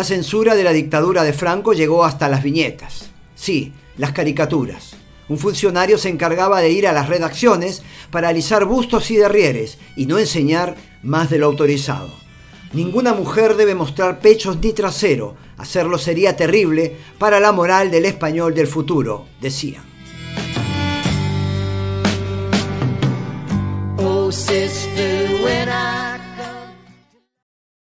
La censura de la dictadura de Franco llegó hasta las viñetas. Sí, las caricaturas. Un funcionario se encargaba de ir a las redacciones para alisar bustos y derrieres y no enseñar más de lo autorizado. Ninguna mujer debe mostrar pechos ni trasero. Hacerlo sería terrible para la moral del español del futuro, decían. Oh,